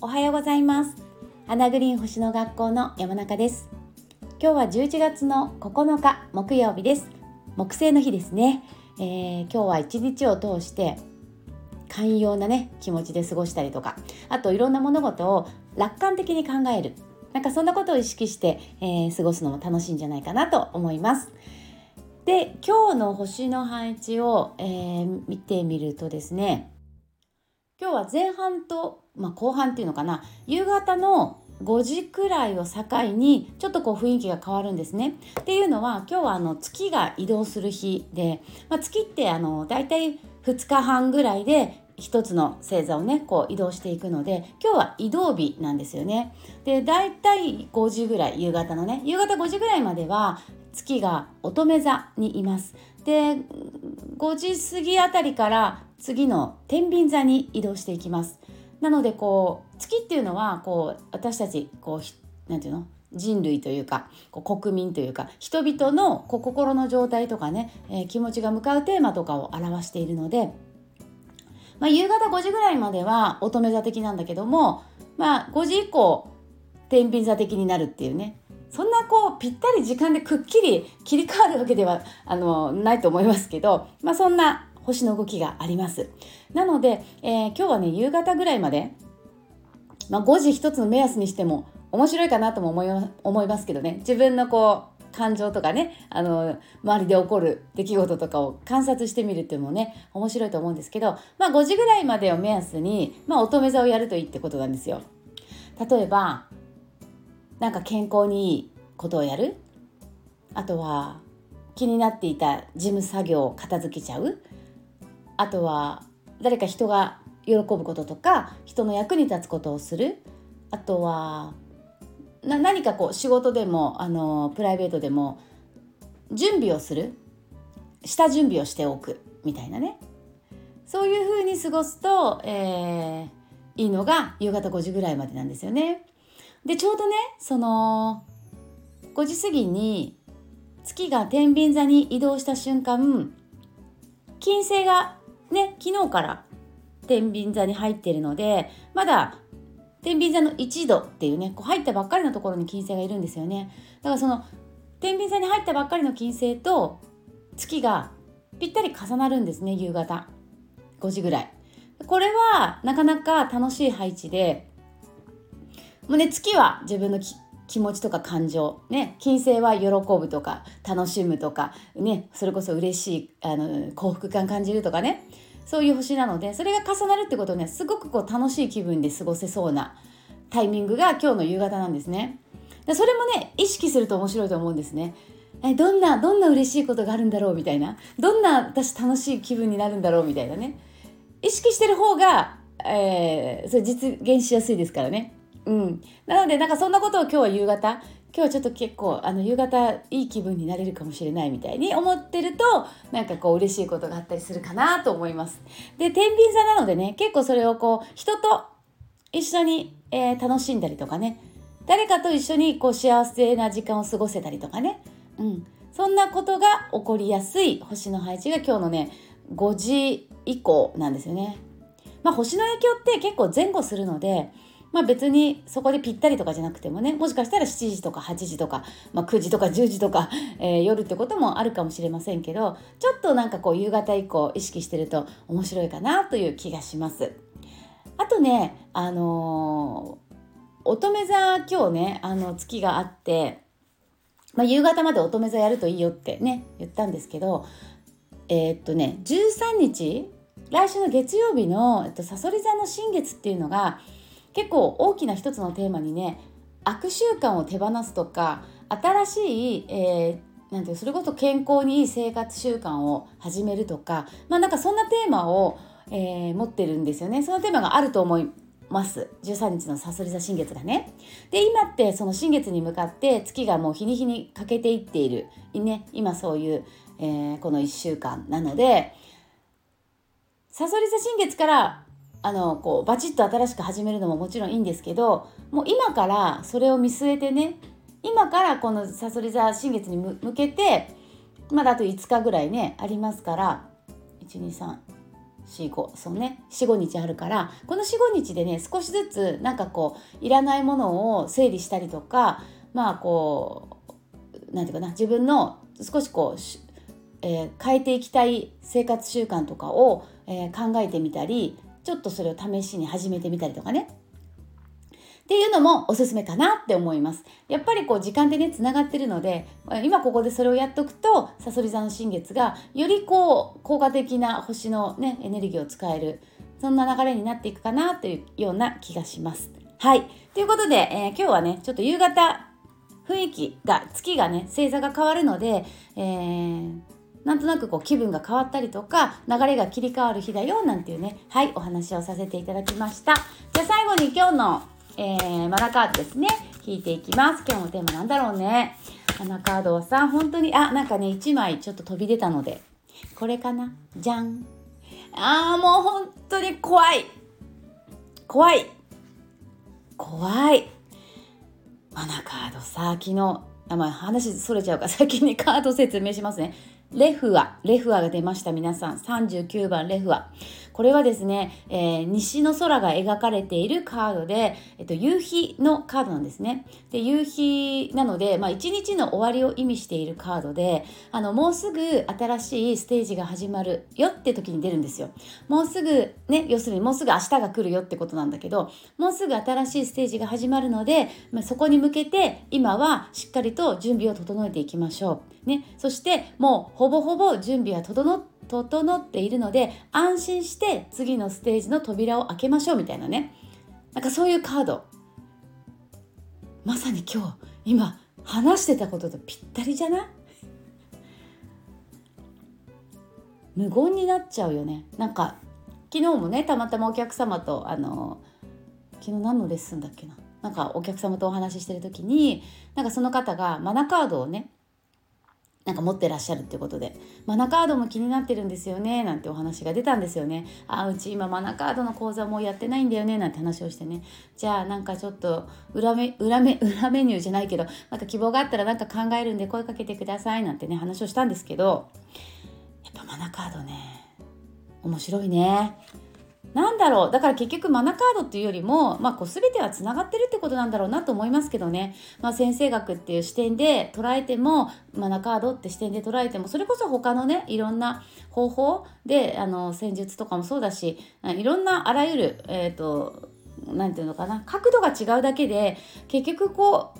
おはようございます。アナグリーン星の学校の山中です。今日は11月の9日木曜日です。木星の日ですね、えー、今日は一日を通して寛容なね気持ちで過ごしたりとかあといろんな物事を楽観的に考える。なんかそんなことを意識して、えー、過ごすのも楽しいんじゃないかなと思います。で今日の星の配置を、えー、見てみるとですね今日は前半と、まあ、後半っていうのかな夕方の5時くらいを境にちょっとこう雰囲気が変わるんですね。っていうのは今日はあの月が移動する日で、まあ、月ってあの大体2日半ぐらいで一つの星座をねこう移動していくので今日は移動日なんですよね。で大体5時ぐらい夕方のね夕方5時ぐらいまでは月が乙女座にいます。で5時過ぎあたりから次の天秤座に移動していきます。なのでこう月っていうのはこう私たちこう何て言うの？人類というか国民というか人々の心の状態とかね、えー、気持ちが向かうテーマとかを表しているので、まあ、夕方5時ぐらいまでは乙女座的なんだけども、まあ、5時以降天秤座的になるっていうねそんなこうぴったり時間でくっきり切り替わるわけではあのないと思いますけど、まあ、そんな星の動きがあります。なので、えー、今日はね夕方ぐらいまで、まあ、5時一つの目安にしても面白いかなとも思い思いますけどね自分のこう感情とかねあの周りで起こる出来事とかを観察してみるっていうのもね面白いと思うんですけど、まあ、5時ぐらいまでを目安に、まあ、乙女座をやるといいってことなんですよ。例えばなんか健康にいいことをやる？あとは気になっていた事務作業を片付けちゃう？あとは誰か人が喜ぶこととか人の役に立つことをする？あとは何かこう仕事でもあのプライベートでも準備をする？下準備をしておく？みたいなね。そういうふうに過ごすと、えー、いいのが夕方5時ぐらいまでなんですよね。でちょうどねその5時過ぎに月が天秤座に移動した瞬間金星がね昨日から天秤座に入ってるのでまだ天秤座の1度っていうねこう入ったばっかりのところに金星がいるんですよね。だからその天秤座に入ったばっかりの金星と月がぴったり重なるんですね夕方5時ぐらい。これはなかなか楽しい配置でもうね月は自分の気持ちとか感情、ね、金星は喜ぶとか楽しむとか、ね、それこそ嬉しいあの幸福感感じるとかねそういう星なのでそれが重なるってことねすごくこう楽しい気分で過ごせそうなタイミングが今日の夕方なんですね。でそれもね意識すると面白いと思うんですね。えどんなどんな嬉しいことがあるんだろう？みたいなどんな私楽しい気分になるんだろう？みたいなね意識してる方が、えー、それ実現しやすいですからね。うん、なのでなんかそんなことを今日は夕方今日はちょっと結構あの夕方いい気分になれるかもしれないみたいに思ってるとなんかこう嬉しいことがあったりするかなと思います。で天秤座なのでね結構それをこう人と一緒に、えー、楽しんだりとかね誰かと一緒にこう幸せな時間を過ごせたりとかね、うん、そんなことが起こりやすい星の配置が今日のね5時以降なんですよね。まあ、星の影響って結構前後するのでまあ別にそこでぴったりとかじゃなくてもねもしかしたら7時とか8時とか、まあ、9時とか10時とか、えー、夜ってこともあるかもしれませんけどちょっとなんかこう夕方以降意識してると面白いかなという気がします。あとねあのー、乙女座今日ねあの月があって、まあ、夕方まで乙女座やるといいよってね言ったんですけどえー、っとね13日来週の月曜日の、えっと、さそり座の新月っていうのが結構大きな一つのテーマにね悪習慣を手放すとか新しい、えー、なんていうそれこそ健康にいい生活習慣を始めるとかまあなんかそんなテーマを、えー、持ってるんですよね。そのテーマがあると思います。13日のさそり座新月がね。で今ってその新月に向かって月がもう日に日に欠けていっている、ね、今そういう、えー、この1週間なのでさそり座新月からあのこうバチッと新しく始めるのももちろんいいんですけどもう今からそれを見据えてね今からこのさそり座新月に向けてまだあと5日ぐらいねありますから12345そうね45日あるからこの45日でね少しずつなんかこういらないものを整理したりとかまあこう何て言うかな自分の少しこう、えー、変えていきたい生活習慣とかを、えー、考えてみたりちょっとそれを試しに始めてみたりとかねっていうのもおすすめかなって思います。やっぱりこう時間でねつながってるので今ここでそれをやっとくとさそり座の新月がよりこう効果的な星のねエネルギーを使えるそんな流れになっていくかなというような気がします。はいということで、えー、今日はねちょっと夕方雰囲気が月がね星座が変わるので、えーなんとなくこう気分が変わったりとか流れが切り替わる日だよなんていうねはいお話をさせていただきました。じゃあ最後に今日のえー、マナカードですね引いていきます。今日のテーマなんだろうね。マナカードはさ本当にあなんかね1枚ちょっと飛び出たのでこれかな？じゃん。あーもう本当に怖い。怖い。怖い。マナカードさ昨日あまあ話それちゃうか。ら先にカード説明しますね。レフア、レフアが出ました皆さん。39番レフア。これはですね、えー、西の空が描かれているカードで、えっと、夕日のカードなんですね。で、夕日なので、まあ、一日の終わりを意味しているカードで、あの、もうすぐ新しいステージが始まるよって時に出るんですよ。もうすぐ、ね、要するにもうすぐ明日が来るよってことなんだけど、もうすぐ新しいステージが始まるので、まあ、そこに向けて今はしっかりと準備を整えていきましょう。ね、そしてもうほぼほぼ準備は整っているので安心して次のステージの扉を開けましょうみたいなね。なんかそういうカード。まさに今日今話してたこととぴったりじゃない？無言になっちゃうよね。なんか昨日もねたまたまお客様とあの昨日何のレッスンだっけな？なんかお客様とお話ししてる時になんかその方がマナカードをねなんか持ってらっしゃるっていうことで。マナカードも気になってるんですよね。なんてお話が出たんですよね。あうち今マナカードの講座もやってないんだよね。なんて話をしてね。じゃあなんかちょっと裏メ裏メ裏メニューじゃないけどなんか希望があったらなんか考えるんで声かけてください。なんてね話をしたんですけど。やっぱマナカードね面白いね。なんだろう。だから結局マナカードっていうよりも、まあ、こう全てはつながってるってことなんだろうなと思いますけどね、まあ、先生学っていう視点で捉えてもマナカードって視点で捉えてもそれこそ他のねいろんな方法であの戦術とかもそうだしいろんなあらゆるえっ、ー、と何て言うのかな角度が違うだけで結局こ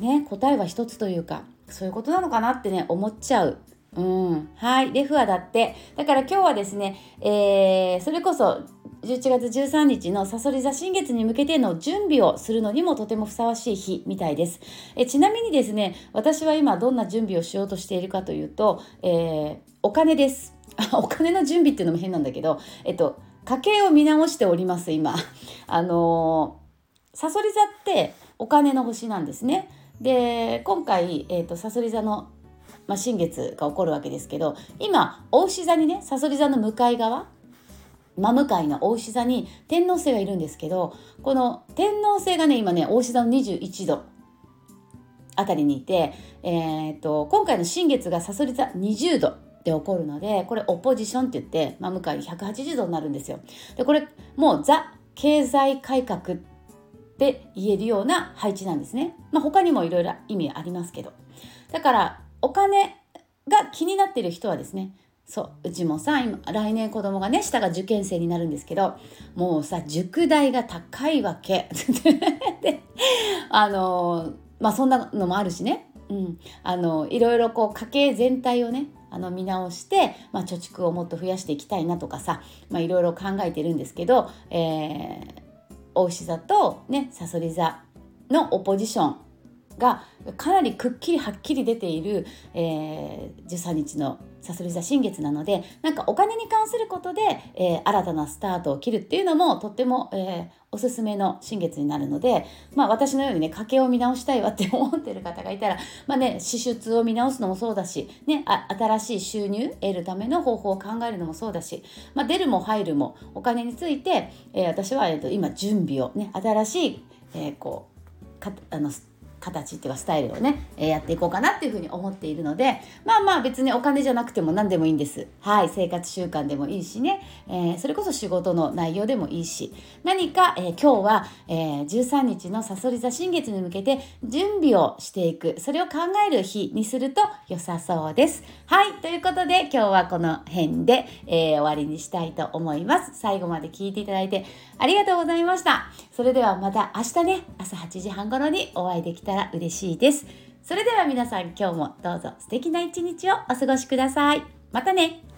うね答えは一つというかそういうことなのかなってね思っちゃう。うん、はい、レフアだって。だから今日はですね、えー、それこそ11月13日のさそり座新月に向けての準備をするのにもとてもふさわしい日みたいです。えちなみにですね、私は今どんな準備をしようとしているかというと、えー、お金です。お金の準備っていうのも変なんだけど、えっと、家計を見直しております、今。あのー、さそり座ってお金の星なんですね。で、今回、えっ、ー、と、さそり座のまあ、新月が起こるわけですけど今お牛座にねさそり座の向かい側真向かいのお牛座に天王星がいるんですけどこの天王星がね今ねお牛座の21度あたりにいて、えーと、今回の新月がさそり座20度で起こるのでこれオポジションって言って真向かいに180度になるんですよ。でこれもうザ経済改革って言えるような配置なんですね。まあ、他にもいろいろ意味ありますけど。だからお金が気になってる人はですねそううちもさ今来年子供がね下が受験生になるんですけどもうさ塾代が高いわけ。であのまあそんなのもあるしね、うん、あのいろいろこう家計全体をねあの見直して、まあ、貯蓄をもっと増やしていきたいなとかさ、まあ、いろいろ考えてるんですけど、えー、大牛座とねさそり座のオポジションがかなりくっきりはっきり出ている、えー、13日のさそり座新月なのでなんかお金に関することで、えー、新たなスタートを切るっていうのもとっても、えー、おすすめの新月になるので、まあ、私のようにね家計を見直したいわって思ってる方がいたら、まあね、支出を見直すのもそうだし、ね、あ新しい収入得るための方法を考えるのもそうだし、まあ、出るも入るもお金について、えー、私は、えーと、今準備をね新しい、えー、こうかあの形っていうかスタイルをね、えー、やっていこうかなっていうふうに思っているのでまあまあ別にお金じゃなくても何でもいいんです。はい生活習慣でもいいしね、えー、それこそ仕事の内容でもいいし。何か、えー、今日は、えー、13日のさそり座新月に向けて準備をしていく。それを考える日にすると良さそうです。はいということで今日はこの辺で、えー、終わりにしたいと思います。最後まで聞いていただいてありがとうございました。それではまた明日ね朝8時半頃にお会いできたら嬉しいです。それでは皆さん今日もどうぞ素敵な一日をお過ごしください。またね。